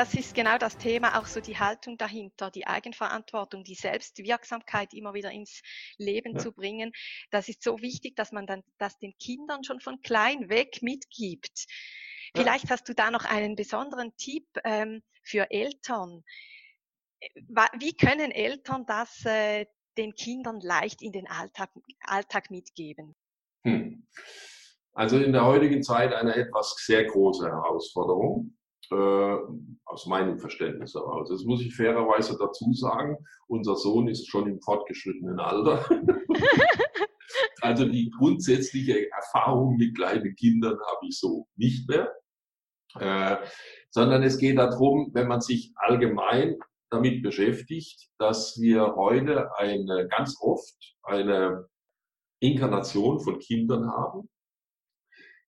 das ist genau das Thema, auch so die Haltung dahinter, die Eigenverantwortung, die Selbstwirksamkeit immer wieder ins Leben ja. zu bringen. Das ist so wichtig, dass man dann das den Kindern schon von klein weg mitgibt. Ja. Vielleicht hast du da noch einen besonderen Tipp ähm, für Eltern. Wie können Eltern das äh, den Kindern leicht in den Alltag, Alltag mitgeben? Hm. Also in der heutigen Zeit eine etwas sehr große Herausforderung äh, aus meinem Verständnis heraus. Das muss ich fairerweise dazu sagen. Unser Sohn ist schon im fortgeschrittenen Alter. also die grundsätzliche Erfahrung mit kleinen Kindern habe ich so nicht mehr. Äh, sondern es geht darum, wenn man sich allgemein damit beschäftigt, dass wir heute eine, ganz oft eine Inkarnation von Kindern haben,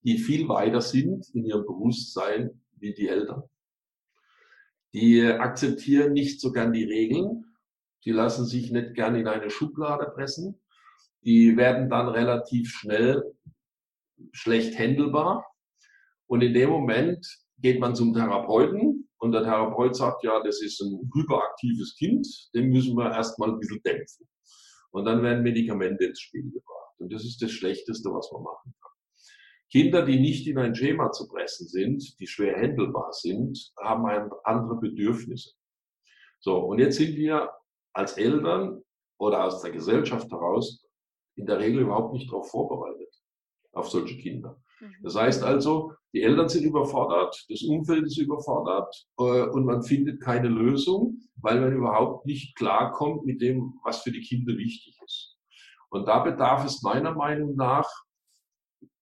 die viel weiter sind in ihrem Bewusstsein wie die Eltern. Die akzeptieren nicht so gern die Regeln. Die lassen sich nicht gern in eine Schublade pressen. Die werden dann relativ schnell schlecht handelbar. Und in dem Moment geht man zum Therapeuten und der Therapeut sagt, ja, das ist ein hyperaktives Kind, den müssen wir erstmal ein bisschen dämpfen. Und dann werden Medikamente ins Spiel gebracht. Und das ist das Schlechteste, was man machen kann. Kinder, die nicht in ein Schema zu pressen sind, die schwer handelbar sind, haben andere Bedürfnisse. So, und jetzt sind wir als Eltern oder aus der Gesellschaft heraus in der Regel überhaupt nicht darauf vorbereitet, auf solche Kinder. Mhm. Das heißt also, die Eltern sind überfordert, das Umfeld ist überfordert äh, und man findet keine Lösung, weil man überhaupt nicht klarkommt mit dem, was für die Kinder wichtig ist. Und da bedarf es meiner Meinung nach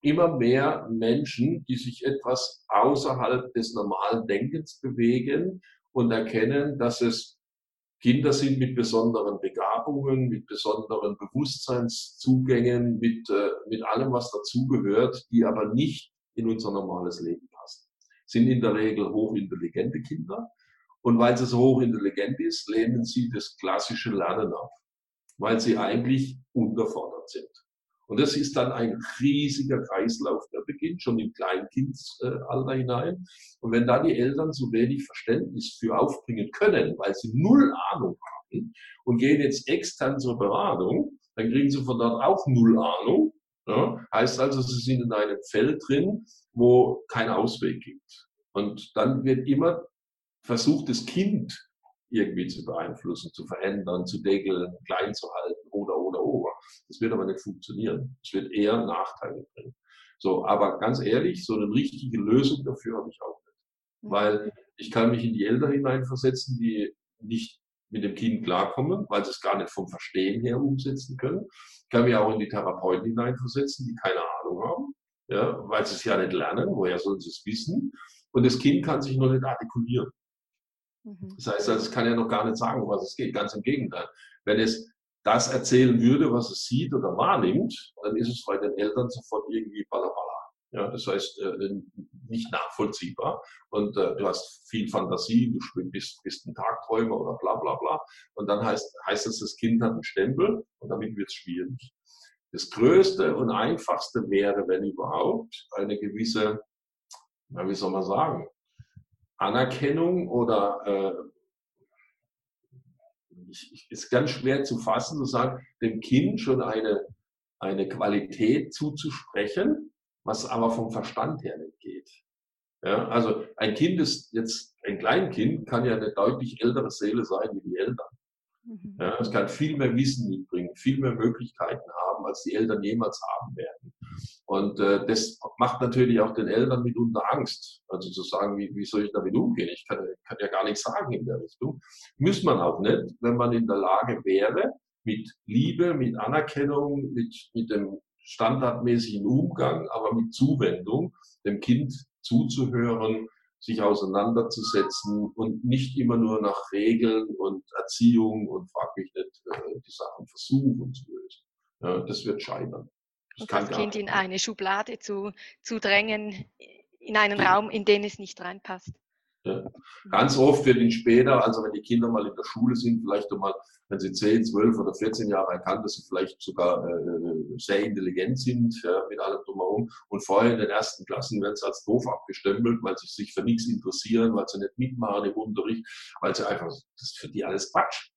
immer mehr Menschen, die sich etwas außerhalb des normalen Denkens bewegen und erkennen, dass es Kinder sind mit besonderen Begabungen, mit besonderen Bewusstseinszugängen, mit, äh, mit allem, was dazugehört, die aber nicht in unser normales Leben passen. Sind in der Regel hochintelligente Kinder. Und weil sie so hochintelligent ist, lehnen sie das klassische Lernen ab, weil sie eigentlich unterfordert sind. Und das ist dann ein riesiger Kreislauf, der beginnt schon im Kleinkindsalter hinein. Und wenn da die Eltern so wenig Verständnis für aufbringen können, weil sie null Ahnung haben und gehen jetzt extern zur Beratung, dann kriegen sie von dort auch null Ahnung. Ja? Heißt also, sie sind in einem Feld drin, wo kein Ausweg gibt. Und dann wird immer versucht, das Kind irgendwie zu beeinflussen, zu verändern, zu deckeln, klein zu halten oder, oder, oder. Das wird aber nicht funktionieren. Es wird eher Nachteile bringen. So, aber ganz ehrlich, so eine richtige Lösung dafür habe ich auch nicht. Mhm. Weil ich kann mich in die Eltern hineinversetzen, die nicht mit dem Kind klarkommen, weil sie es gar nicht vom Verstehen her umsetzen können. Ich kann mich auch in die Therapeuten hineinversetzen, die keine Ahnung haben, ja, weil sie es ja nicht lernen. Woher sollen sie es wissen? Und das Kind kann sich noch nicht artikulieren. Mhm. Das heißt, also, es kann ja noch gar nicht sagen, was es geht. Ganz im Gegenteil. Wenn es das erzählen würde, was es sieht oder wahrnimmt, dann ist es bei den Eltern sofort irgendwie balabala. Ja, das heißt, äh, nicht nachvollziehbar. Und äh, du hast viel Fantasie, du bist, bist ein Tagträumer oder bla bla bla. Und dann heißt, heißt es, das Kind hat einen Stempel und damit wird es schwierig. Das Größte und Einfachste wäre, wenn überhaupt, eine gewisse, na, wie soll man sagen, Anerkennung oder äh, ich, ich, ist ganz schwer zu fassen, zu sagen, dem Kind schon eine, eine Qualität zuzusprechen, was aber vom Verstand her nicht geht. Ja, also ein Kind ist jetzt, ein Kleinkind kann ja eine deutlich ältere Seele sein wie die Eltern. Mhm. Ja, es kann viel mehr Wissen mitbringen, viel mehr Möglichkeiten haben, als die Eltern jemals haben werden. Und äh, das macht natürlich auch den Eltern mitunter Angst. Also zu sagen, wie, wie soll ich damit umgehen? Ich kann, kann ja gar nichts sagen in der Richtung. Muss man auch nicht, wenn man in der Lage wäre, mit Liebe, mit Anerkennung, mit, mit dem standardmäßigen Umgang, aber mit Zuwendung, dem Kind zuzuhören, sich auseinanderzusetzen und nicht immer nur nach Regeln und Erziehung und frag mich nicht, äh, die Sachen versuchen zu lösen. Ja, das wird scheitern. Das, und das Kind in eine Schublade zu, zu drängen, in einen Raum, in den es nicht reinpasst. Ja. Ganz oft wird ihn später, also wenn die Kinder mal in der Schule sind, vielleicht einmal, wenn sie 10, 12 oder 14 Jahre erkannt, dass sie vielleicht sogar äh, sehr intelligent sind, ja, mit allem drumherum. Und vorher in den ersten Klassen werden sie als doof abgestempelt, weil sie sich für nichts interessieren, weil sie nicht mitmachen im Unterricht, weil sie einfach, das ist für die alles Quatsch.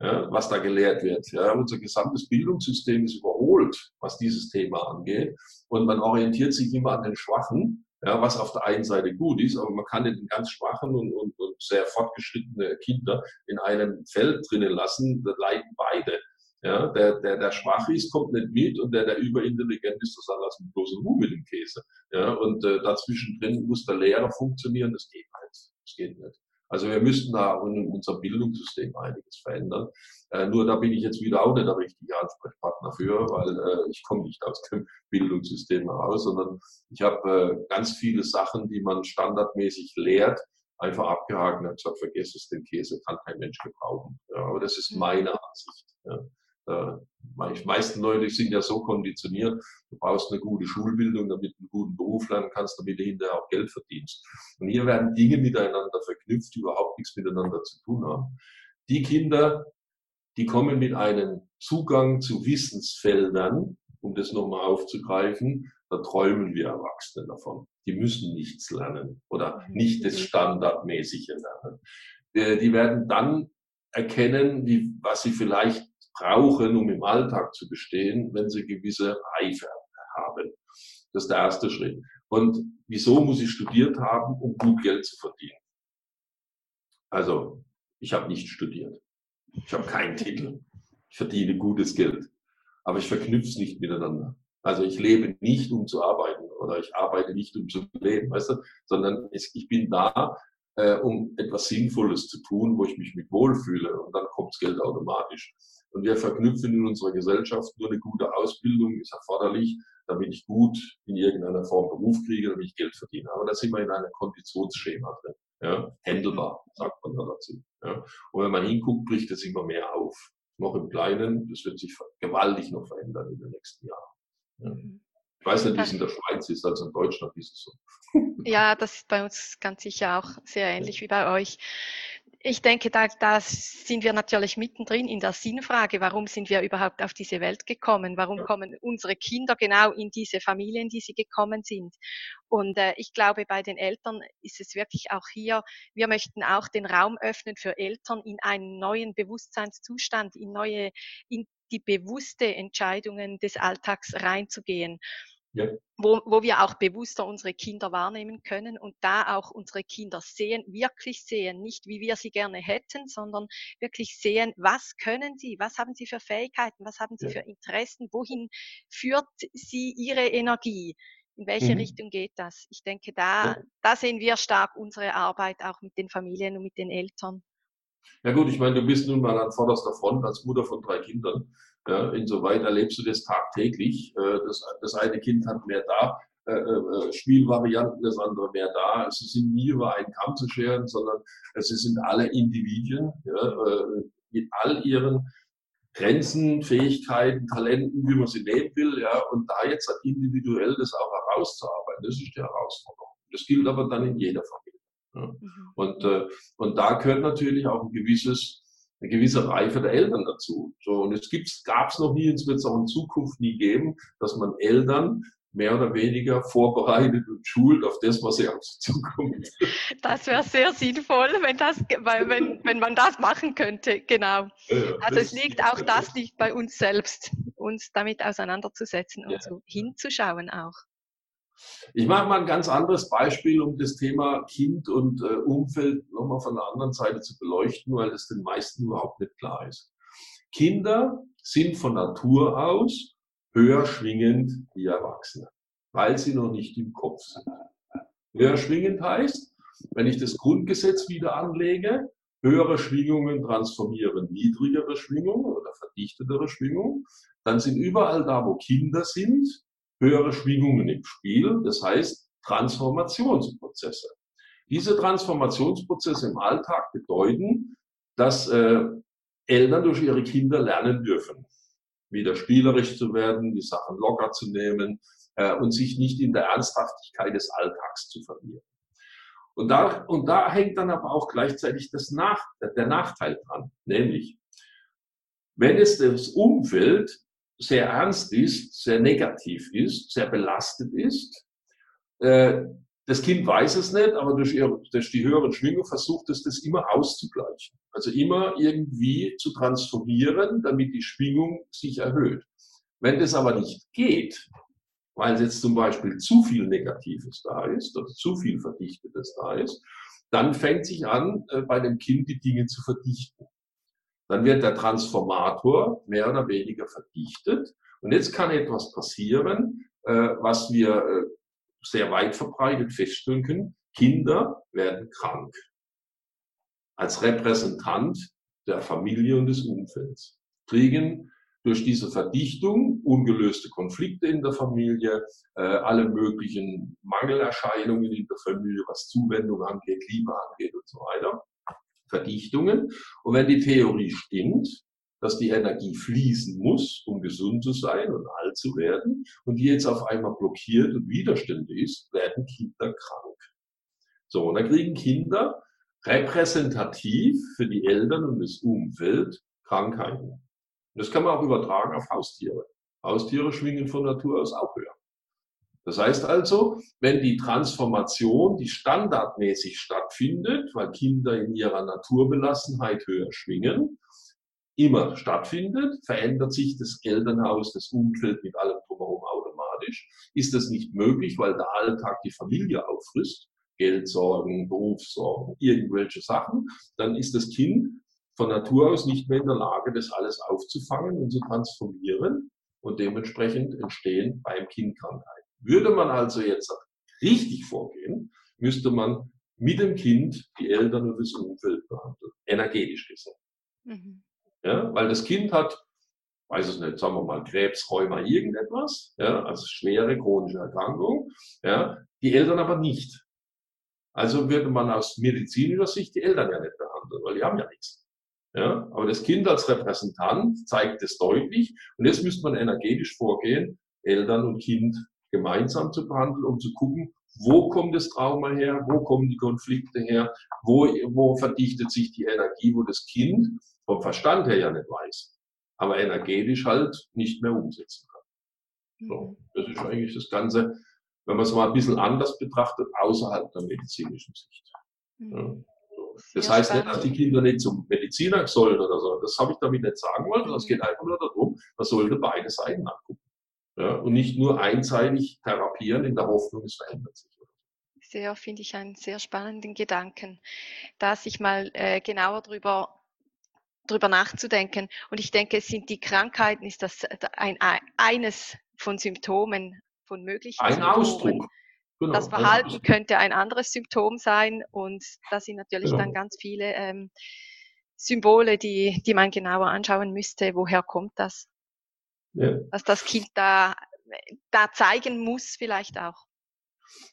Ja, was da gelehrt wird. Ja, unser gesamtes Bildungssystem ist überholt, was dieses Thema angeht. Und man orientiert sich immer an den Schwachen ja, was auf der einen Seite gut ist, aber man kann den ganz schwachen und, und, und sehr fortgeschrittene Kinder in einem Feld drinnen lassen, da leiden beide. Ja, der, der, der schwach ist, kommt nicht mit und der, der überintelligent ist, das lassen bloß ein Hu mit dem Käse. Ja, und äh, dazwischen drin muss der Lehrer funktionieren, das geht halt. Das geht nicht. Also wir müssten da in unserem Bildungssystem einiges verändern. Äh, nur da bin ich jetzt wieder auch nicht der richtige Ansprechpartner für, weil äh, ich komme nicht aus dem Bildungssystem heraus, sondern ich habe äh, ganz viele Sachen, die man standardmäßig lehrt, einfach abgehakt und habe gesagt, vergesst es, den Käse kann kein Mensch gebrauchen. Ja, aber das ist mhm. meine Ansicht. Ja. Die meisten Leute sind ja so konditioniert, du brauchst eine gute Schulbildung, damit du einen guten Beruf lernen kannst, damit du hinterher auch Geld verdienst. Und hier werden Dinge miteinander verknüpft, die überhaupt nichts miteinander zu tun haben. Die Kinder, die kommen mit einem Zugang zu Wissensfeldern, um das nochmal aufzugreifen, da träumen wir Erwachsene davon. Die müssen nichts lernen oder nicht das Standardmäßige lernen. Äh, die werden dann erkennen, wie, was sie vielleicht brauchen, um im Alltag zu bestehen, wenn sie gewisse Reife haben. Das ist der erste Schritt. Und wieso muss ich studiert haben, um gut Geld zu verdienen? Also, ich habe nicht studiert. Ich habe keinen Titel. Ich verdiene gutes Geld. Aber ich verknüpfe es nicht miteinander. Also ich lebe nicht, um zu arbeiten oder ich arbeite nicht, um zu leben, weißt du, sondern ich bin da, äh, um etwas Sinnvolles zu tun, wo ich mich mit wohlfühle und dann kommt das Geld automatisch. Und wir verknüpfen in unserer Gesellschaft nur eine gute Ausbildung ist erforderlich, damit ich gut in irgendeiner Form Beruf kriege, damit ich Geld verdiene. Aber da sind wir in einem Konditionsschema drin. Ja, händelbar, sagt man da dazu. Ja. Und wenn man hinguckt, bricht es immer mehr auf. Noch im Kleinen, das wird sich gewaltig noch verändern in den nächsten Jahren. Ja. Ich weiß nicht, wie es in der Schweiz ist, also in Deutschland ist es so. Ja, das ist bei uns ganz sicher auch sehr ähnlich wie bei euch. Ich denke, da, da sind wir natürlich mittendrin in der Sinnfrage. Warum sind wir überhaupt auf diese Welt gekommen? Warum kommen unsere Kinder genau in diese Familien, die sie gekommen sind? Und äh, ich glaube, bei den Eltern ist es wirklich auch hier, wir möchten auch den Raum öffnen für Eltern in einen neuen Bewusstseinszustand, in neue, in die bewusste Entscheidungen des Alltags reinzugehen ja. wo, wo wir auch bewusster unsere Kinder wahrnehmen können und da auch unsere Kinder sehen, wirklich sehen, nicht wie wir sie gerne hätten, sondern wirklich sehen, was können sie, was haben sie für Fähigkeiten, was haben sie ja. für Interessen, wohin führt sie ihre Energie. In welche mhm. Richtung geht das? Ich denke, da, ja. da sehen wir stark unsere Arbeit auch mit den Familien und mit den Eltern. Ja gut, ich meine, du bist nun mal an vorderster Front als Mutter von drei Kindern. Ja, insoweit erlebst du das tagtäglich. Äh, das, das eine Kind hat mehr da, äh, äh, Spielvarianten, das andere mehr da. Es sind nie über einen Kamm zu scheren, sondern es sind alle Individuen ja, mit all ihren Grenzen, Fähigkeiten, Talenten, wie man sie nehmen will, ja, und da jetzt individuell das auch herauszuarbeiten, das ist die Herausforderung. Das gilt aber dann in jeder Familie. Ja. Mhm. Und, äh, und da gehört natürlich auch ein gewisses eine gewisse Reife der Eltern dazu. So, und es gab es noch nie, es wird es auch in Zukunft nie geben, dass man Eltern mehr oder weniger vorbereitet und schult auf das, was sie auf sie zukommt. Das wäre sehr sinnvoll, wenn, das, weil, wenn, wenn man das machen könnte, genau. Ja, also es liegt auch das liegt bei uns selbst, uns damit auseinanderzusetzen und ja. so hinzuschauen auch. Ich mache mal ein ganz anderes Beispiel, um das Thema Kind und äh, Umfeld nochmal von der anderen Seite zu beleuchten, weil das den meisten überhaupt nicht klar ist. Kinder sind von Natur aus höher schwingend wie Erwachsene, weil sie noch nicht im Kopf sind. Höher schwingend heißt, wenn ich das Grundgesetz wieder anlege, höhere Schwingungen transformieren niedrigere Schwingungen oder verdichtetere Schwingungen, dann sind überall da, wo Kinder sind, höhere Schwingungen im Spiel, das heißt Transformationsprozesse. Diese Transformationsprozesse im Alltag bedeuten, dass äh, Eltern durch ihre Kinder lernen dürfen, wieder spielerisch zu werden, die Sachen locker zu nehmen äh, und sich nicht in der Ernsthaftigkeit des Alltags zu verlieren. Und da, und da hängt dann aber auch gleichzeitig das Nach, der Nachteil dran, nämlich, wenn es das Umfeld sehr ernst ist, sehr negativ ist, sehr belastet ist, äh, das Kind weiß es nicht, aber durch, ihre, durch die höheren Schwingungen versucht es, das immer auszugleichen. Also immer irgendwie zu transformieren, damit die Schwingung sich erhöht. Wenn das aber nicht geht, weil jetzt zum Beispiel zu viel Negatives da ist oder zu viel Verdichtetes da ist, dann fängt sich an, äh, bei dem Kind die Dinge zu verdichten. Dann wird der Transformator mehr oder weniger verdichtet. Und jetzt kann etwas passieren, äh, was wir äh, sehr weit verbreitet feststellen können. Kinder werden krank. Als Repräsentant der Familie und des Umfelds. Kriegen durch diese Verdichtung ungelöste Konflikte in der Familie, äh, alle möglichen Mangelerscheinungen in der Familie, was Zuwendung angeht, Liebe angeht und so weiter. Verdichtungen. Und wenn die Theorie stimmt, dass die Energie fließen muss, um gesund zu sein und alt zu werden, und die jetzt auf einmal blockiert und Widerstände ist, werden Kinder krank. So, und dann kriegen Kinder repräsentativ für die Eltern und das Umfeld Krankheiten. Und das kann man auch übertragen auf Haustiere. Haustiere schwingen von Natur aus auch höher. Das heißt also, wenn die Transformation, die standardmäßig stattfindet, weil Kinder in ihrer Naturbelassenheit höher schwingen, immer stattfindet, verändert sich das Elternhaus, das Umfeld mit allem drumherum automatisch. Ist das nicht möglich, weil der Alltag die Familie auffrisst, Geldsorgen, Berufssorgen, irgendwelche Sachen, dann ist das Kind von Natur aus nicht mehr in der Lage, das alles aufzufangen und zu transformieren und dementsprechend entstehen beim Kind Krankheiten. Würde man also jetzt richtig vorgehen, müsste man mit dem Kind die Eltern und das Umfeld behandeln, energetisch gesehen. Mhm. Ja, weil das Kind hat, weiß es nicht, sagen wir mal Krebs, Rheuma, irgendetwas, ja, also schwere chronische Erkrankung, ja, die Eltern aber nicht. Also würde man aus medizinischer Sicht die Eltern ja nicht behandeln, weil die haben ja nichts. Ja, aber das Kind als Repräsentant zeigt es deutlich und jetzt müsste man energetisch vorgehen, Eltern und Kind gemeinsam zu behandeln, um zu gucken, wo kommt das Trauma her, wo kommen die Konflikte her, wo, wo verdichtet sich die Energie, wo das Kind vom Verstand her ja nicht weiß, aber energetisch halt nicht mehr umsetzen kann. So, mhm. das ist eigentlich das Ganze, wenn man es mal ein bisschen anders betrachtet, außerhalb der medizinischen Sicht. Mhm. Ja. Das heißt nicht, dass die Kinder nicht zum Mediziner sollen oder so. Das habe ich damit nicht sagen wollen. Es geht einfach nur darum, man sollte beide Seiten angucken. Ja, und nicht nur einseitig therapieren in der Hoffnung, es verändert sich. Sehr, finde ich einen sehr spannenden Gedanken, da sich mal äh, genauer drüber drüber nachzudenken. Und ich denke, es sind die Krankheiten, ist das ein, eines von Symptomen, von möglichen ein Symptomen. Ausdruck. Genau, das Verhalten ein könnte ein anderes Symptom sein und da sind natürlich genau. dann ganz viele ähm, Symbole, die, die man genauer anschauen müsste. Woher kommt das? Ja. was das Kind da, da zeigen muss, vielleicht auch.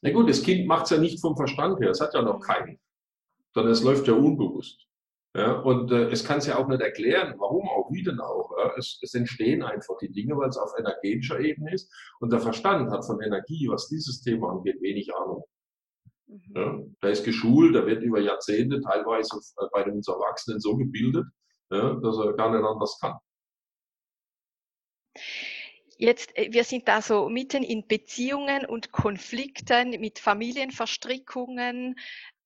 Na gut, das Kind macht es ja nicht vom Verstand her, es hat ja noch mhm. keinen, sondern es läuft ja unbewusst. Ja, und äh, es kann es ja auch nicht erklären, warum auch, wie denn auch. Ja. Es, es entstehen einfach die Dinge, weil es auf energetischer Ebene ist. Und der Verstand hat von Energie, was dieses Thema angeht, wenig Ahnung. Mhm. Ja, der ist geschult, der wird über Jahrzehnte teilweise äh, bei uns Erwachsenen so gebildet, ja, dass er gar nicht anders kann. Jetzt, äh, wir sind da so mitten in Beziehungen und Konflikten mit Familienverstrickungen.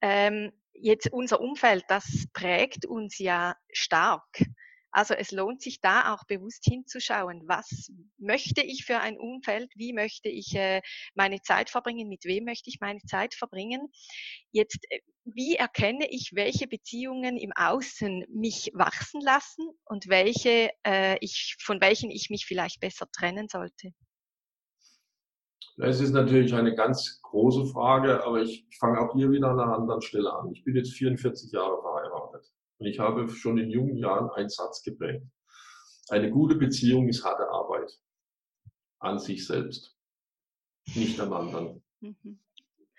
Ähm, jetzt unser Umfeld, das prägt uns ja stark. Also es lohnt sich da auch bewusst hinzuschauen, was möchte ich für ein Umfeld, wie möchte ich äh, meine Zeit verbringen, mit wem möchte ich meine Zeit verbringen. Jetzt, äh, wie erkenne ich, welche Beziehungen im Außen mich wachsen lassen und welche äh, ich, von welchen ich mich vielleicht besser trennen sollte? Es ist natürlich eine ganz große Frage, aber ich fange auch hier wieder an einer anderen Stelle an. Ich bin jetzt 44 Jahre verheiratet. Und ich habe schon in jungen Jahren einen Satz geprägt. Eine gute Beziehung ist harte Arbeit. An sich selbst. Nicht am anderen. Mhm.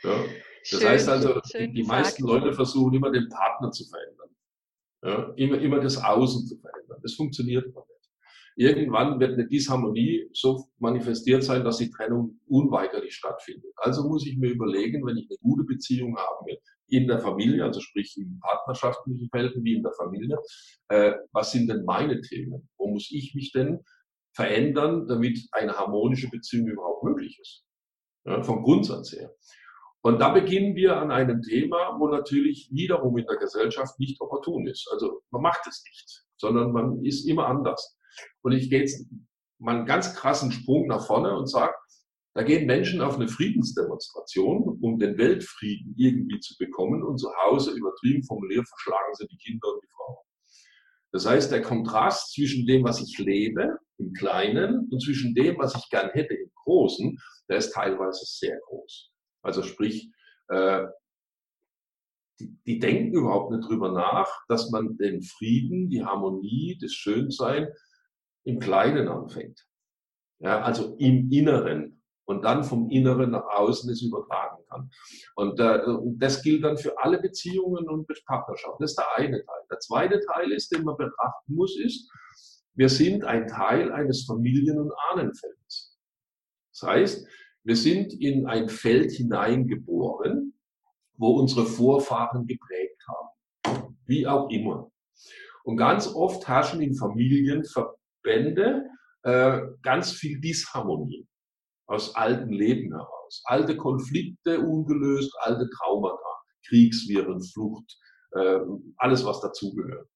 Ja? Das schön, heißt also, die, die meisten Leute versuchen immer den Partner zu verändern. Ja? Immer, immer das Außen zu verändern. Das funktioniert aber nicht. Irgendwann wird eine Disharmonie so manifestiert sein, dass die Trennung unweigerlich stattfindet. Also muss ich mir überlegen, wenn ich eine gute Beziehung haben will, in der Familie, also sprich in partnerschaftlichen Verhältnissen wie in der Familie, äh, was sind denn meine Themen? Wo muss ich mich denn verändern, damit eine harmonische Beziehung überhaupt möglich ist? Ja, vom Grundsatz her. Und da beginnen wir an einem Thema, wo natürlich wiederum in der Gesellschaft nicht opportun ist. Also man macht es nicht, sondern man ist immer anders. Und ich gehe jetzt mal einen ganz krassen Sprung nach vorne und sage, da gehen Menschen auf eine Friedensdemonstration, um den Weltfrieden irgendwie zu bekommen und zu Hause übertrieben formuliert verschlagen sie die Kinder und die Frauen. Das heißt, der Kontrast zwischen dem, was ich lebe im Kleinen und zwischen dem, was ich gern hätte im Großen, der ist teilweise sehr groß. Also sprich, äh, die, die denken überhaupt nicht drüber nach, dass man den Frieden, die Harmonie, das Schönsein im Kleinen anfängt. Ja, also im Inneren und dann vom Inneren nach außen es übertragen kann. Und äh, das gilt dann für alle Beziehungen und Partnerschaften. Das ist der eine Teil. Der zweite Teil ist, den man betrachten muss, ist, wir sind ein Teil eines Familien- und Ahnenfelds. Das heißt, wir sind in ein Feld hineingeboren, wo unsere Vorfahren geprägt haben. Wie auch immer. Und ganz oft herrschen in Familienverbände äh, ganz viel Disharmonie aus alten Leben heraus. Alte Konflikte ungelöst, alte Traumata, Kriegsviren, Flucht, äh, alles was dazugehört.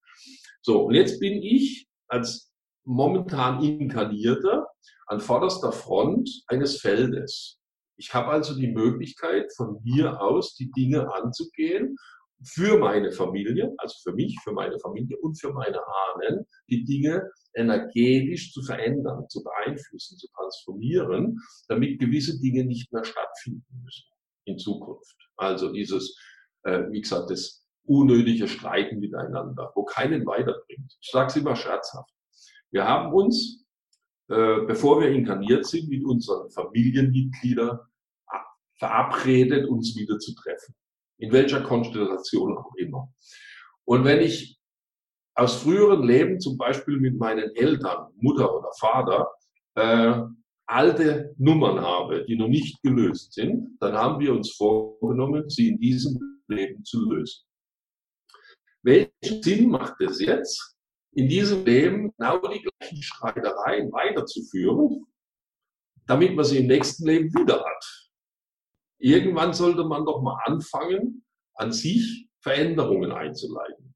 So, und jetzt bin ich als momentan Inkarnierter an vorderster Front eines Feldes. Ich habe also die Möglichkeit, von mir aus die Dinge anzugehen für meine Familie, also für mich, für meine Familie und für meine Ahnen, die Dinge energetisch zu verändern, zu beeinflussen, zu transformieren, damit gewisse Dinge nicht mehr stattfinden müssen in Zukunft. Also dieses, äh, wie gesagt, das unnötige Streiten miteinander, wo keinen weiterbringt. Ich sage es immer scherzhaft. Wir haben uns, äh, bevor wir inkarniert sind, mit unseren Familienmitgliedern verabredet, uns wieder zu treffen in welcher Konstellation auch immer. Und wenn ich aus früheren Leben, zum Beispiel mit meinen Eltern, Mutter oder Vater, äh, alte Nummern habe, die noch nicht gelöst sind, dann haben wir uns vorgenommen, sie in diesem Leben zu lösen. Welchen Sinn macht es jetzt, in diesem Leben genau die gleichen Streitereien weiterzuführen, damit man sie im nächsten Leben wieder hat? Irgendwann sollte man doch mal anfangen, an sich Veränderungen einzuleiten.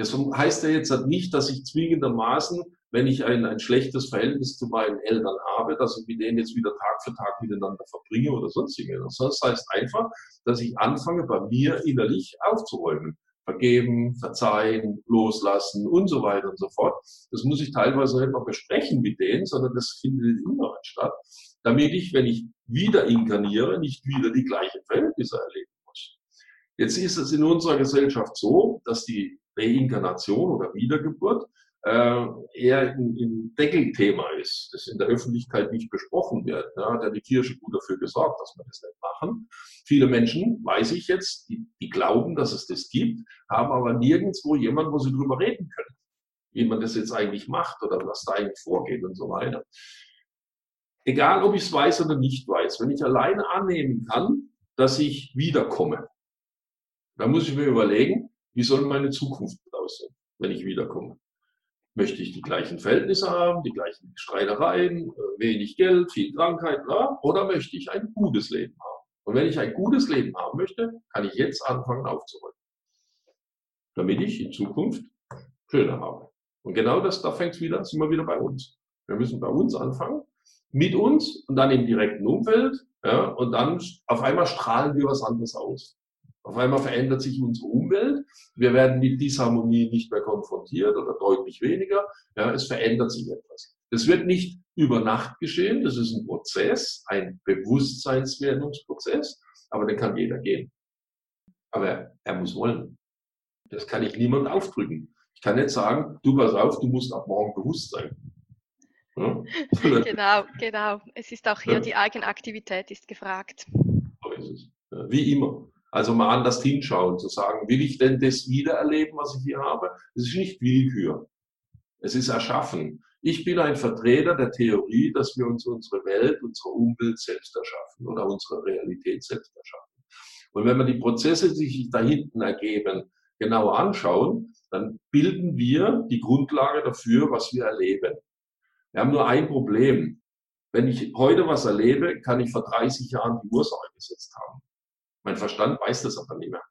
Das heißt ja jetzt nicht, dass ich zwingendermaßen, wenn ich ein, ein schlechtes Verhältnis zu meinen Eltern habe, dass ich mit denen jetzt wieder Tag für Tag miteinander verbringe oder sonstiges. Das heißt einfach, dass ich anfange, bei mir innerlich aufzuräumen. Vergeben, verzeihen, loslassen und so weiter und so fort. Das muss ich teilweise nicht mal besprechen mit denen, sondern das findet im Inneren statt damit ich, wenn ich wieder inkarniere, nicht wieder die gleichen Verhältnisse erleben muss. Jetzt ist es in unserer Gesellschaft so, dass die Reinkarnation oder Wiedergeburt äh, eher ein, Deckelthema ist, das in der Öffentlichkeit nicht besprochen wird. Da hat ja die Kirche gut dafür gesorgt, dass wir das nicht machen. Viele Menschen, weiß ich jetzt, die, die glauben, dass es das gibt, haben aber nirgendwo jemand, wo sie drüber reden können, wie man das jetzt eigentlich macht oder was da eigentlich vorgeht und so weiter. Egal, ob ich es weiß oder nicht weiß, wenn ich alleine annehmen kann, dass ich wiederkomme, dann muss ich mir überlegen, wie soll meine Zukunft aussehen, wenn ich wiederkomme. Möchte ich die gleichen Verhältnisse haben, die gleichen Streitereien, äh, wenig Geld, viel Krankheit, bla, oder möchte ich ein gutes Leben haben? Und wenn ich ein gutes Leben haben möchte, kann ich jetzt anfangen aufzuräumen. Damit ich in Zukunft schöner habe. Und genau das, da fängt es wieder, sind wir wieder bei uns. Wir müssen bei uns anfangen mit uns und dann im direkten Umfeld. Ja, und dann auf einmal strahlen wir was anderes aus. Auf einmal verändert sich unsere Umwelt. Wir werden mit Disharmonie nicht mehr konfrontiert oder deutlich weniger. Ja, es verändert sich etwas. Das wird nicht über Nacht geschehen. Das ist ein Prozess, ein Bewusstseinswerdungsprozess. Aber den kann jeder gehen. Aber er muss wollen. Das kann ich niemand aufdrücken. Ich kann nicht sagen, du pass auf, du musst ab morgen bewusst sein. genau, genau. Es ist auch hier ja. die Eigenaktivität ist gefragt. So ist es. Wie immer. Also mal anders hinschauen, zu sagen, will ich denn das wiedererleben, was ich hier habe? Es ist nicht Willkür. Es ist erschaffen. Ich bin ein Vertreter der Theorie, dass wir uns unsere Welt, unsere Umwelt selbst erschaffen oder unsere Realität selbst erschaffen. Und wenn wir die Prozesse, die sich da hinten ergeben, genauer anschauen, dann bilden wir die Grundlage dafür, was wir erleben. Wir haben nur ein Problem. Wenn ich heute was erlebe, kann ich vor 30 Jahren die Ursache gesetzt haben. Mein Verstand weiß das aber nicht mehr.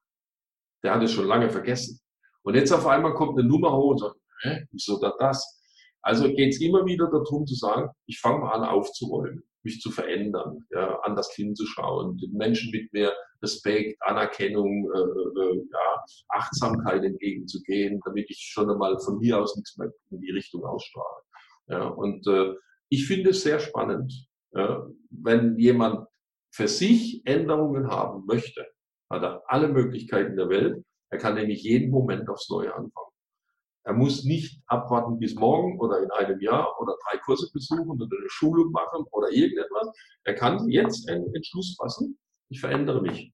Der hat es schon lange vergessen. Und jetzt auf einmal kommt eine Nummer hoch und sagt, hä, wieso da das? Also geht es immer wieder darum zu sagen, ich fange mal an aufzuräumen, mich zu verändern, ja, anders hinzuschauen, den Menschen mit mehr Respekt, Anerkennung, äh, äh, ja, Achtsamkeit entgegenzugehen, damit ich schon einmal von hier aus nichts mehr in die Richtung ausstrahle. Ja, und äh, ich finde es sehr spannend, ja, wenn jemand für sich Änderungen haben möchte, hat er alle Möglichkeiten der Welt. Er kann nämlich jeden Moment aufs Neue anfangen. Er muss nicht abwarten bis morgen oder in einem Jahr oder drei Kurse besuchen oder eine Schulung machen oder irgendetwas. Er kann jetzt einen Entschluss fassen, ich verändere mich.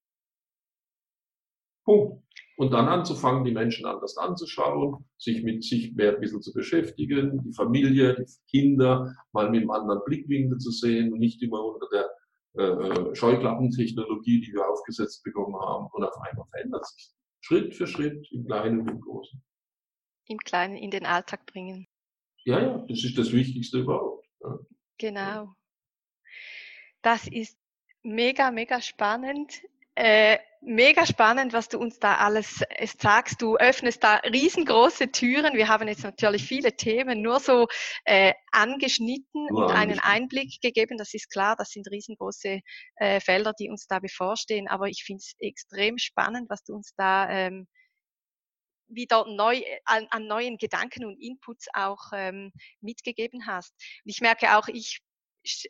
Punkt. Und dann anzufangen, die Menschen anders anzuschauen, sich mit sich mehr ein bisschen zu beschäftigen, die Familie, die Kinder mal mit einem anderen Blickwinkel zu sehen und nicht immer unter der äh, Scheuklappentechnologie, die wir aufgesetzt bekommen haben. Und auf einmal verändert sich. Schritt für Schritt, im Kleinen und im Großen im Kleinen in den Alltag bringen. Ja, ja, das ist das Wichtigste überhaupt. Ja. Genau. Das ist mega, mega spannend. Äh, mega spannend, was du uns da alles äh, sagst. Du öffnest da riesengroße Türen. Wir haben jetzt natürlich viele Themen nur so äh, angeschnitten nur und einen Einblick gegeben. Das ist klar, das sind riesengroße äh, Felder, die uns da bevorstehen. Aber ich finde es extrem spannend, was du uns da ähm, wieder neu äh, an, an neuen Gedanken und Inputs auch ähm, mitgegeben hast. Und ich merke auch, ich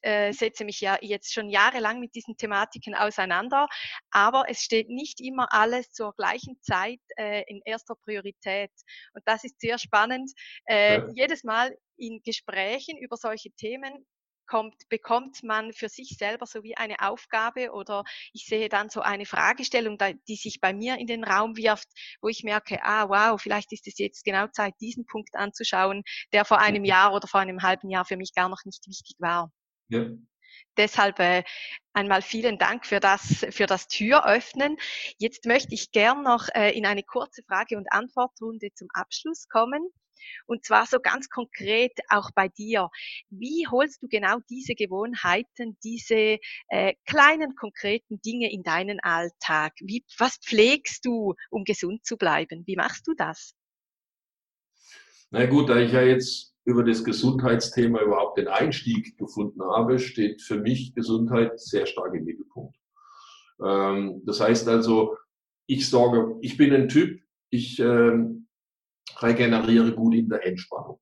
äh, setze mich ja jetzt schon jahrelang mit diesen Thematiken auseinander, aber es steht nicht immer alles zur gleichen Zeit äh, in erster Priorität. Und das ist sehr spannend. Äh, ja. Jedes Mal in Gesprächen über solche Themen kommt, bekommt man für sich selber so wie eine Aufgabe oder ich sehe dann so eine Fragestellung, die sich bei mir in den Raum wirft, wo ich merke, ah wow, vielleicht ist es jetzt genau Zeit, diesen Punkt anzuschauen, der vor einem mhm. Jahr oder vor einem halben Jahr für mich gar noch nicht wichtig war. Ja. Deshalb äh, einmal vielen Dank für das, für das Türöffnen. Jetzt möchte ich gern noch äh, in eine kurze Frage- und Antwortrunde zum Abschluss kommen. Und zwar so ganz konkret auch bei dir. Wie holst du genau diese Gewohnheiten, diese äh, kleinen konkreten Dinge in deinen Alltag? Wie, was pflegst du, um gesund zu bleiben? Wie machst du das? Na gut, da ich ja jetzt über das Gesundheitsthema überhaupt den Einstieg gefunden habe, steht für mich Gesundheit sehr stark im Mittelpunkt. Ähm, das heißt also, ich sorge, ich bin ein Typ, ich ähm, regeneriere gut in der Entspannung.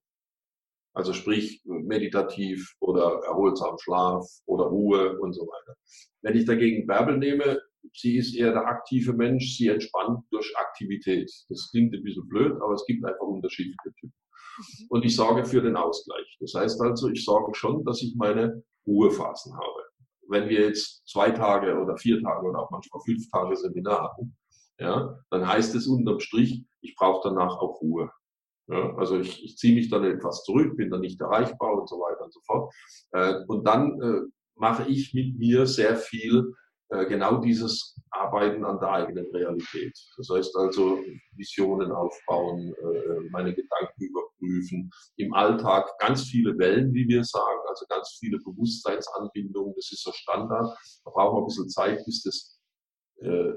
Also sprich meditativ oder erholsam Schlaf oder Ruhe und so weiter. Wenn ich dagegen Bärbel nehme, sie ist eher der aktive Mensch, sie entspannt durch Aktivität. Das klingt ein bisschen blöd, aber es gibt einfach unterschiedliche Typen. Mhm. Und ich sorge für den Ausgleich. Das heißt also, ich sorge schon, dass ich meine Ruhephasen habe. Wenn wir jetzt zwei Tage oder vier Tage oder auch manchmal fünf Tage Seminar hatten, ja, dann heißt es unterm Strich, ich brauche danach auch Ruhe. Ja, also ich, ich ziehe mich dann etwas zurück, bin dann nicht erreichbar und so weiter und so fort. Äh, und dann äh, mache ich mit mir sehr viel genau dieses Arbeiten an der eigenen Realität. Das heißt also Visionen aufbauen, äh, meine Gedanken überprüfen, im Alltag ganz viele Wellen, wie wir sagen, also ganz viele Bewusstseinsanbindungen, das ist so Standard. Da brauchen wir ein bisschen Zeit, bis das äh,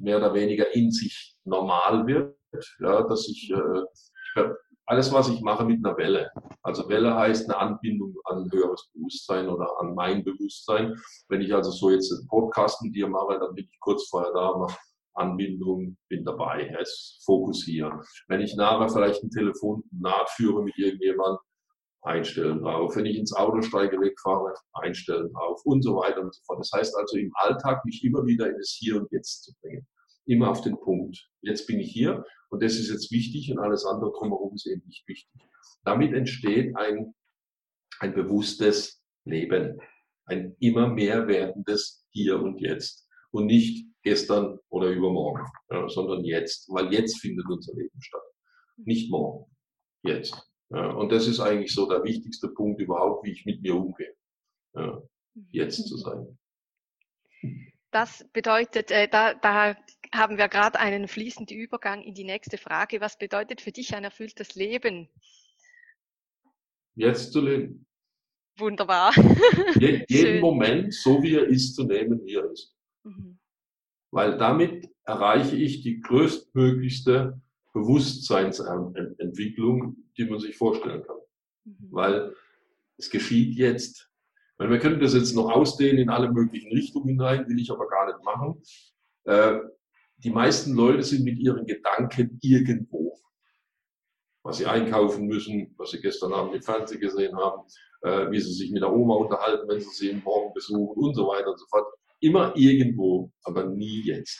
mehr oder weniger in sich normal wird, ja, dass ich, äh, alles, was ich mache, mit einer Welle. Also Welle heißt eine Anbindung an höheres Bewusstsein oder an mein Bewusstsein. Wenn ich also so jetzt einen Podcast mit dir mache, dann bin ich kurz vorher da, mache Anbindung, bin dabei, Fokus hier. Wenn ich nachher vielleicht ein Telefonat führe mit irgendjemandem, einstellen drauf. Wenn ich ins Auto steige, wegfahre, einstellen drauf und so weiter und so fort. Das heißt also im Alltag mich immer wieder in das Hier und Jetzt zu bringen. Immer auf den Punkt. Jetzt bin ich hier und das ist jetzt wichtig und alles andere drumherum ist eben nicht wichtig. Damit entsteht ein, ein bewusstes Leben. Ein immer mehr werdendes Hier und Jetzt. Und nicht gestern oder übermorgen, ja, sondern jetzt. Weil jetzt findet unser Leben statt. Nicht morgen. Jetzt. Ja, und das ist eigentlich so der wichtigste Punkt überhaupt, wie ich mit mir umgehe. Ja, jetzt zu sein. Das bedeutet, äh, da, da haben wir gerade einen fließenden Übergang in die nächste Frage. Was bedeutet für dich ein erfülltes Leben? Jetzt zu leben. Wunderbar. Je, jeden Moment, so wie er ist, zu nehmen, wie er ist. Mhm. Weil damit erreiche ich die größtmöglichste Bewusstseinsentwicklung, die man sich vorstellen kann. Mhm. Weil es geschieht jetzt. Weil wir können das jetzt noch ausdehnen in alle möglichen Richtungen hinein, will ich aber gar nicht machen. Äh, die meisten Leute sind mit ihren Gedanken irgendwo. Was sie einkaufen müssen, was sie gestern Abend im Fernsehen gesehen haben, äh, wie sie sich mit der Oma unterhalten, wenn sie sie morgen besuchen und so weiter und so fort. Immer irgendwo, aber nie jetzt.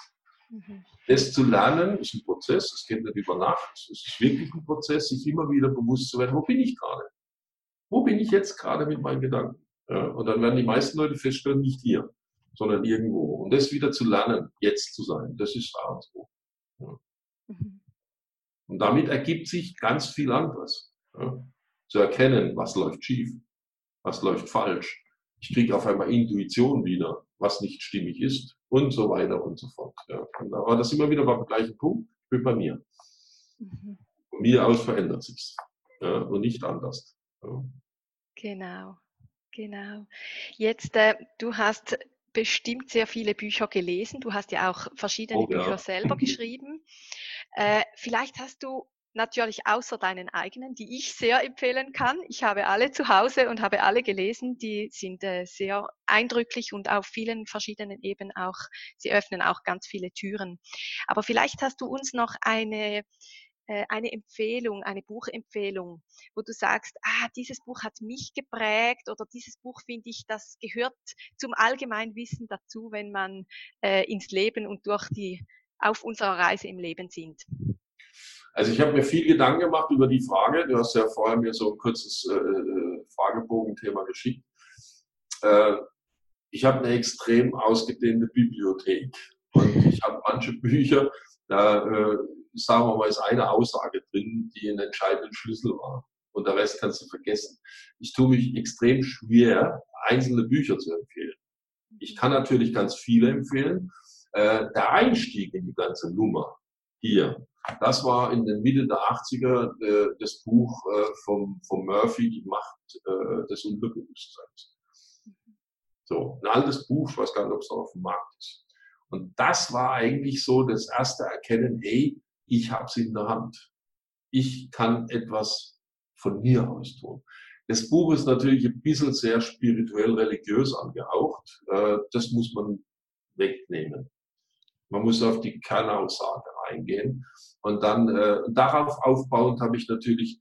Mhm. Das zu lernen ist ein Prozess, es geht nicht über Nacht, es ist wirklich ein Prozess, sich immer wieder bewusst zu werden, wo bin ich gerade? Wo bin ich jetzt gerade mit meinen Gedanken? Ja, und dann werden die meisten Leute feststellen, nicht hier, sondern irgendwo. Und das wieder zu lernen, jetzt zu sein, das ist A und O. Ja. Mhm. Und damit ergibt sich ganz viel anderes. Ja. Zu erkennen, was läuft schief, was läuft falsch. Ich kriege auf einmal Intuition wieder, was nicht stimmig ist und so weiter und so fort. Ja. Aber das immer wieder beim gleichen Punkt, wie bei mir. Mhm. Von mir aus verändert sich ja, und nicht anders. Ja. Genau, genau. Jetzt, äh, du hast bestimmt sehr viele Bücher gelesen. Du hast ja auch verschiedene oh, Bücher selber geschrieben. Äh, vielleicht hast du natürlich außer deinen eigenen, die ich sehr empfehlen kann. Ich habe alle zu Hause und habe alle gelesen. Die sind äh, sehr eindrücklich und auf vielen verschiedenen Ebenen auch, sie öffnen auch ganz viele Türen. Aber vielleicht hast du uns noch eine, äh, eine Empfehlung, eine Buchempfehlung, wo du sagst, ah, dieses Buch hat mich geprägt oder dieses Buch finde ich, das gehört zum Allgemeinwissen dazu, wenn man äh, ins Leben und durch die auf unserer Reise im Leben sind. Also ich habe mir viel Gedanken gemacht über die Frage. Du hast ja vorher mir so ein kurzes äh, äh Fragebogenthema geschickt. Äh, ich habe eine extrem ausgedehnte Bibliothek und ich habe manche Bücher, da äh, sagen wir mal, ist eine Aussage drin, die ein entscheidender Schlüssel war. Und der Rest kannst du vergessen. Ich tue mich extrem schwer, einzelne Bücher zu empfehlen. Ich kann natürlich ganz viele empfehlen. Äh, der Einstieg in die ganze Nummer hier das war in den Mitte der 80er äh, das Buch äh, vom, vom Murphy, Die Macht äh, des Unterbewusstseins. So, ein altes Buch, ich weiß gar nicht, ob es noch auf dem Markt ist. Und das war eigentlich so das erste Erkennen, hey, ich habe es in der Hand. Ich kann etwas von mir aus tun. Das Buch ist natürlich ein bisschen sehr spirituell religiös angehaucht. Äh, das muss man wegnehmen. Man muss auf die Kernaussage eingehen. Und dann äh, darauf aufbauend habe ich natürlich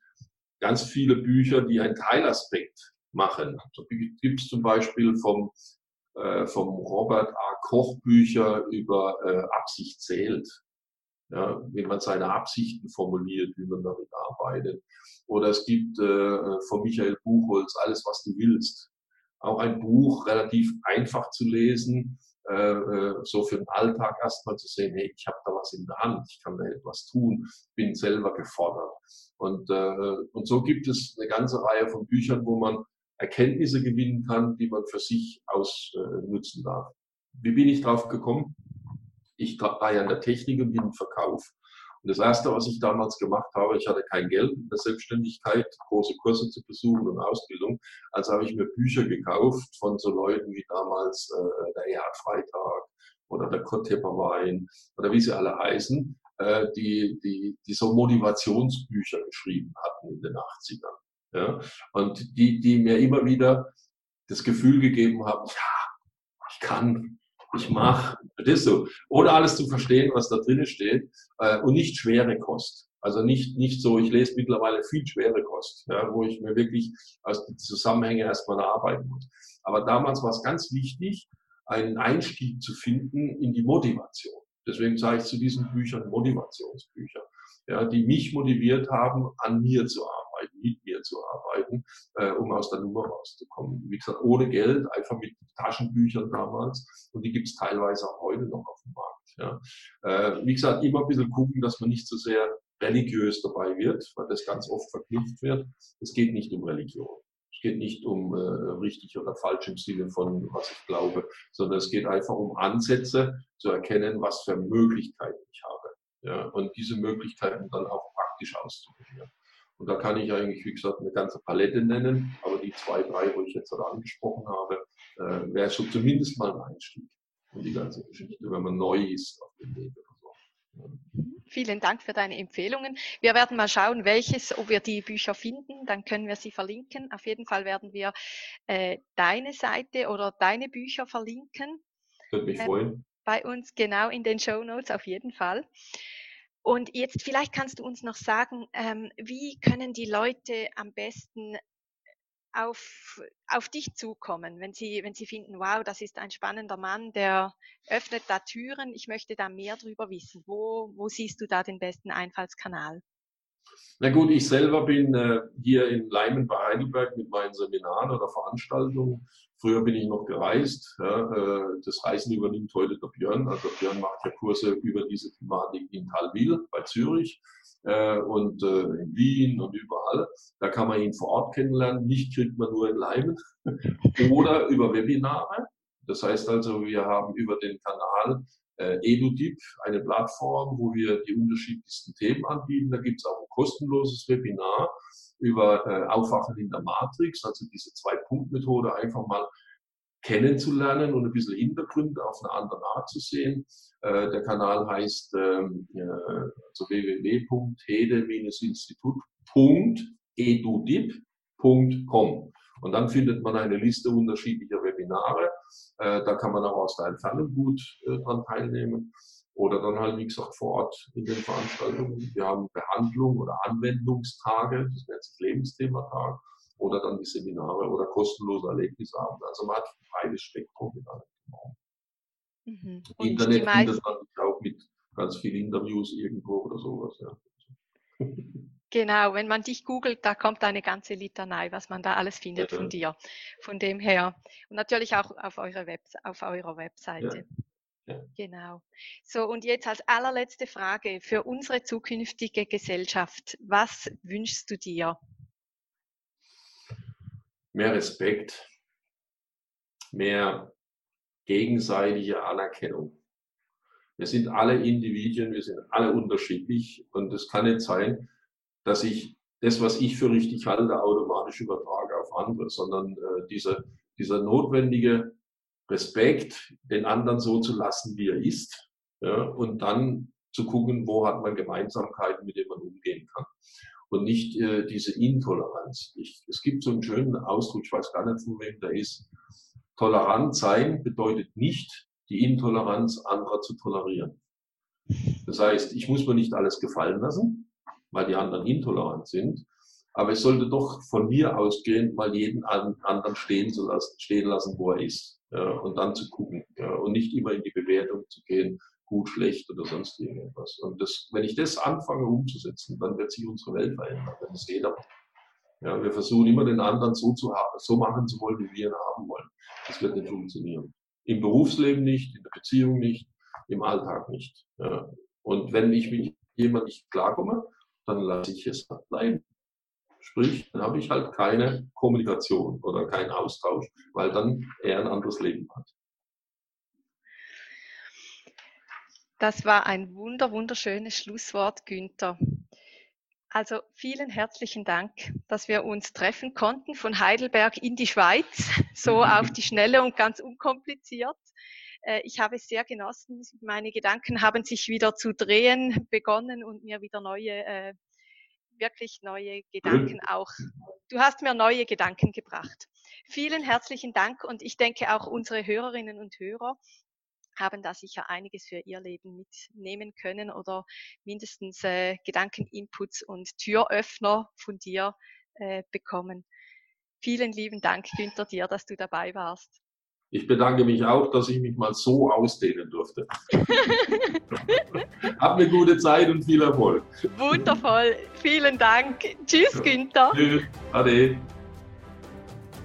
ganz viele Bücher, die einen Teilaspekt machen. So gibt es zum Beispiel vom, äh, vom Robert A. Koch Bücher über äh, Absicht zählt. Ja, wie man seine Absichten formuliert, wie man damit arbeitet. Oder es gibt äh, von Michael Buchholz Alles, was du willst. Auch ein Buch, relativ einfach zu lesen, so für den Alltag erstmal zu sehen, hey, ich habe da was in der Hand, ich kann da etwas tun, bin selber gefordert. Und, äh, und so gibt es eine ganze Reihe von Büchern, wo man Erkenntnisse gewinnen kann, die man für sich ausnutzen darf. Wie bin ich drauf gekommen? Ich war ja in der Technik und im Verkauf. Und das Erste, was ich damals gemacht habe, ich hatte kein Geld in der Selbstständigkeit, große Kurse zu besuchen und Ausbildung. Also habe ich mir Bücher gekauft von so Leuten wie damals äh, der Erhard Freitag oder der Kurt Tepperwein oder wie sie alle heißen, äh, die, die, die so Motivationsbücher geschrieben hatten in den 80ern. Ja? Und die, die mir immer wieder das Gefühl gegeben haben, ja, ich kann, ich mache, das so. Ohne alles zu verstehen, was da drinnen steht äh, und nicht schwere Kost. Also nicht, nicht so, ich lese mittlerweile viel schwere Kost, ja, wo ich mir wirklich aus den Zusammenhängen erstmal erarbeiten muss. Aber damals war es ganz wichtig, einen Einstieg zu finden in die Motivation. Deswegen sage ich zu diesen Büchern Motivationsbücher, ja, die mich motiviert haben, an mir zu arbeiten, mit mir zu arbeiten, äh, um aus der Nummer rauszukommen. Wie gesagt, ohne Geld, einfach mit Taschenbüchern damals. Und die gibt es teilweise auch heute noch auf dem Markt. Ja. Äh, wie gesagt, immer ein bisschen gucken, dass man nicht so sehr religiös dabei wird, weil das ganz oft verknüpft wird. Es geht nicht um Religion. Es geht nicht um äh, richtig oder falsch im Sinne von, was ich glaube, sondern es geht einfach um Ansätze zu erkennen, was für Möglichkeiten ich habe. Ja, und diese Möglichkeiten dann auch praktisch auszuprobieren. Und da kann ich eigentlich, wie gesagt, eine ganze Palette nennen, aber die zwei, drei, wo ich jetzt gerade angesprochen habe, äh, wäre so zumindest mal ein Einstieg in die ganze Geschichte, wenn man neu ist auf dem Weg. Vielen Dank für deine Empfehlungen. Wir werden mal schauen, welches, ob wir die Bücher finden, dann können wir sie verlinken. Auf jeden Fall werden wir äh, deine Seite oder deine Bücher verlinken. Würde mich ähm, freuen. Bei uns genau in den Show Notes auf jeden Fall. Und jetzt vielleicht kannst du uns noch sagen, ähm, wie können die Leute am besten auf, auf dich zukommen, wenn sie, wenn sie finden, wow, das ist ein spannender Mann, der öffnet da Türen, ich möchte da mehr drüber wissen. Wo, wo siehst du da den besten Einfallskanal? Na gut, ich selber bin äh, hier in Leimen bei Heidelberg mit meinen Seminaren oder Veranstaltungen. Früher bin ich noch gereist. Ja, äh, das Reisen übernimmt heute der Björn. Also Björn macht ja Kurse über diese Thematik in Talwil bei Zürich äh, und äh, in Wien und überall. Da kann man ihn vor Ort kennenlernen. Nicht kriegt man nur in Leimen oder über Webinare. Das heißt also, wir haben über den Kanal äh, EduDip, eine Plattform, wo wir die unterschiedlichsten Themen anbieten. Da gibt es auch kostenloses Webinar über äh, Aufwachen in der Matrix, also diese Zwei-Punkt-Methode einfach mal kennenzulernen und ein bisschen Hintergründe auf eine andere Art zu sehen. Äh, der Kanal heißt ähm, äh, also www.hedemine-institut.edudip.com. Und dann findet man eine Liste unterschiedlicher Webinare. Äh, da kann man auch aus der Entfernung gut äh, dran teilnehmen. Oder dann halt, wie gesagt, vor Ort in den Veranstaltungen. Wir haben Behandlung oder Anwendungstage, das nennt sich Lebensthematag. Oder dann die Seminare oder kostenlose Erlebnisabende. Also man hat ein breites Spektrum mit allem. Mhm. Internet findet man auch mit ganz vielen Interviews irgendwo oder sowas. Ja. Genau, wenn man dich googelt, da kommt eine ganze Litanei, was man da alles findet ja. von dir. Von dem her. Und natürlich auch auf, eure Web, auf eurer Webseite. Ja. Ja. Genau. So, und jetzt als allerletzte Frage für unsere zukünftige Gesellschaft. Was wünschst du dir? Mehr Respekt, mehr gegenseitige Anerkennung. Wir sind alle Individuen, wir sind alle unterschiedlich und es kann nicht sein, dass ich das, was ich für richtig halte, automatisch übertrage auf andere, sondern äh, dieser, dieser notwendige Respekt, den anderen so zu lassen, wie er ist, ja, und dann zu gucken, wo hat man Gemeinsamkeiten, mit denen man umgehen kann. Und nicht äh, diese Intoleranz. Ich, es gibt so einen schönen Ausdruck, ich weiß gar nicht, von wem der ist. Tolerant sein bedeutet nicht, die Intoleranz anderer zu tolerieren. Das heißt, ich muss mir nicht alles gefallen lassen, weil die anderen intolerant sind. Aber es sollte doch von mir ausgehen, mal jeden anderen stehen, zu lassen, stehen lassen, wo er ist. Ja, und dann zu gucken. Ja, und nicht immer in die Bewertung zu gehen, gut, schlecht oder sonst irgendwas. Und das, wenn ich das anfange umzusetzen, dann wird sich unsere Welt verändern. Wenn es jeder ja, wir versuchen immer den anderen so, zu haben, so machen zu wollen, wie wir ihn haben wollen. Das wird nicht funktionieren. Im Berufsleben nicht, in der Beziehung nicht, im Alltag nicht. Ja. Und wenn ich mit jemandem nicht klarkomme, dann lasse ich es bleiben. Sprich, dann habe ich halt keine Kommunikation oder keinen Austausch, weil dann er ein anderes Leben hat. Das war ein wunder, wunderschönes Schlusswort, Günther. Also vielen herzlichen Dank, dass wir uns treffen konnten von Heidelberg in die Schweiz, so auf die Schnelle und ganz unkompliziert. Äh, ich habe es sehr genossen. Meine Gedanken haben sich wieder zu drehen begonnen und mir wieder neue, äh, wirklich neue Gedanken auch. Du hast mir neue Gedanken gebracht. Vielen herzlichen Dank und ich denke auch unsere Hörerinnen und Hörer haben da sicher einiges für ihr Leben mitnehmen können oder mindestens äh, Gedankeninputs und Türöffner von dir äh, bekommen. Vielen lieben Dank, Günther, dir, dass du dabei warst. Ich bedanke mich auch, dass ich mich mal so ausdehnen durfte. Hab eine gute Zeit und viel Erfolg. Wundervoll. Vielen Dank. Tschüss, Günther. Tschüss. Ade.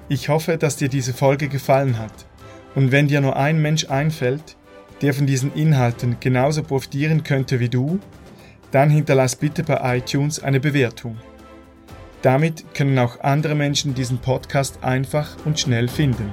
Ich hoffe, dass dir diese Folge gefallen hat. Und wenn dir nur ein Mensch einfällt, der von diesen Inhalten genauso profitieren könnte wie du, dann hinterlass bitte bei iTunes eine Bewertung. Damit können auch andere Menschen diesen Podcast einfach und schnell finden.